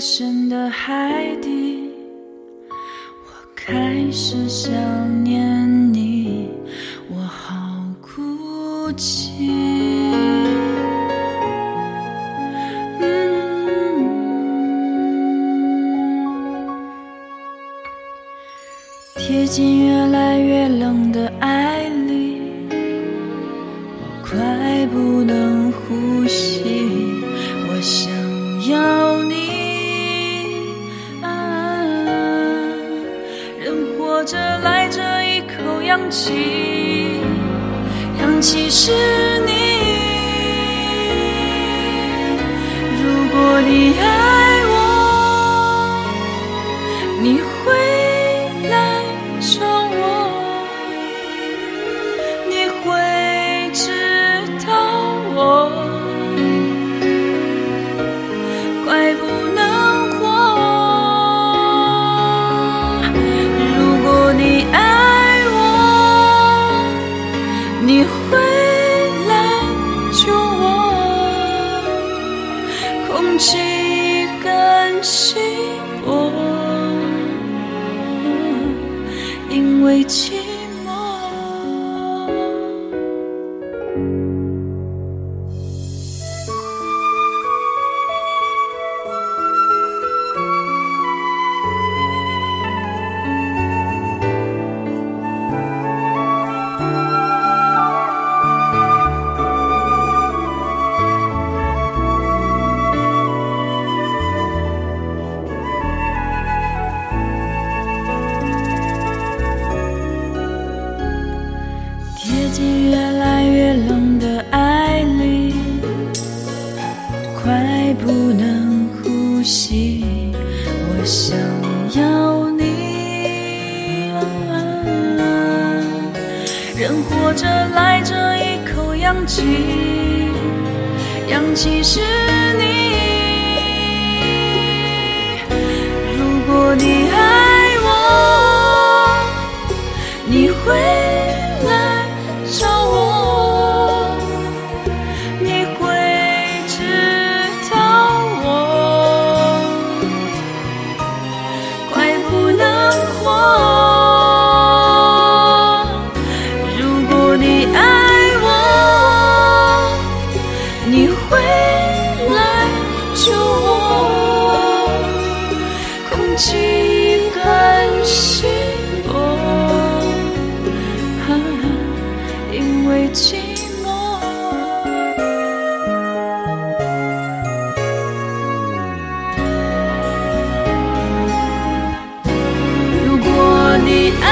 深的海底，我开始想念你，我好哭泣。贴近越来越冷的爱里。氧气，氧气是你。如果你爱委屈想要你。人活着赖着一口氧气，氧气是寂寞。如果你爱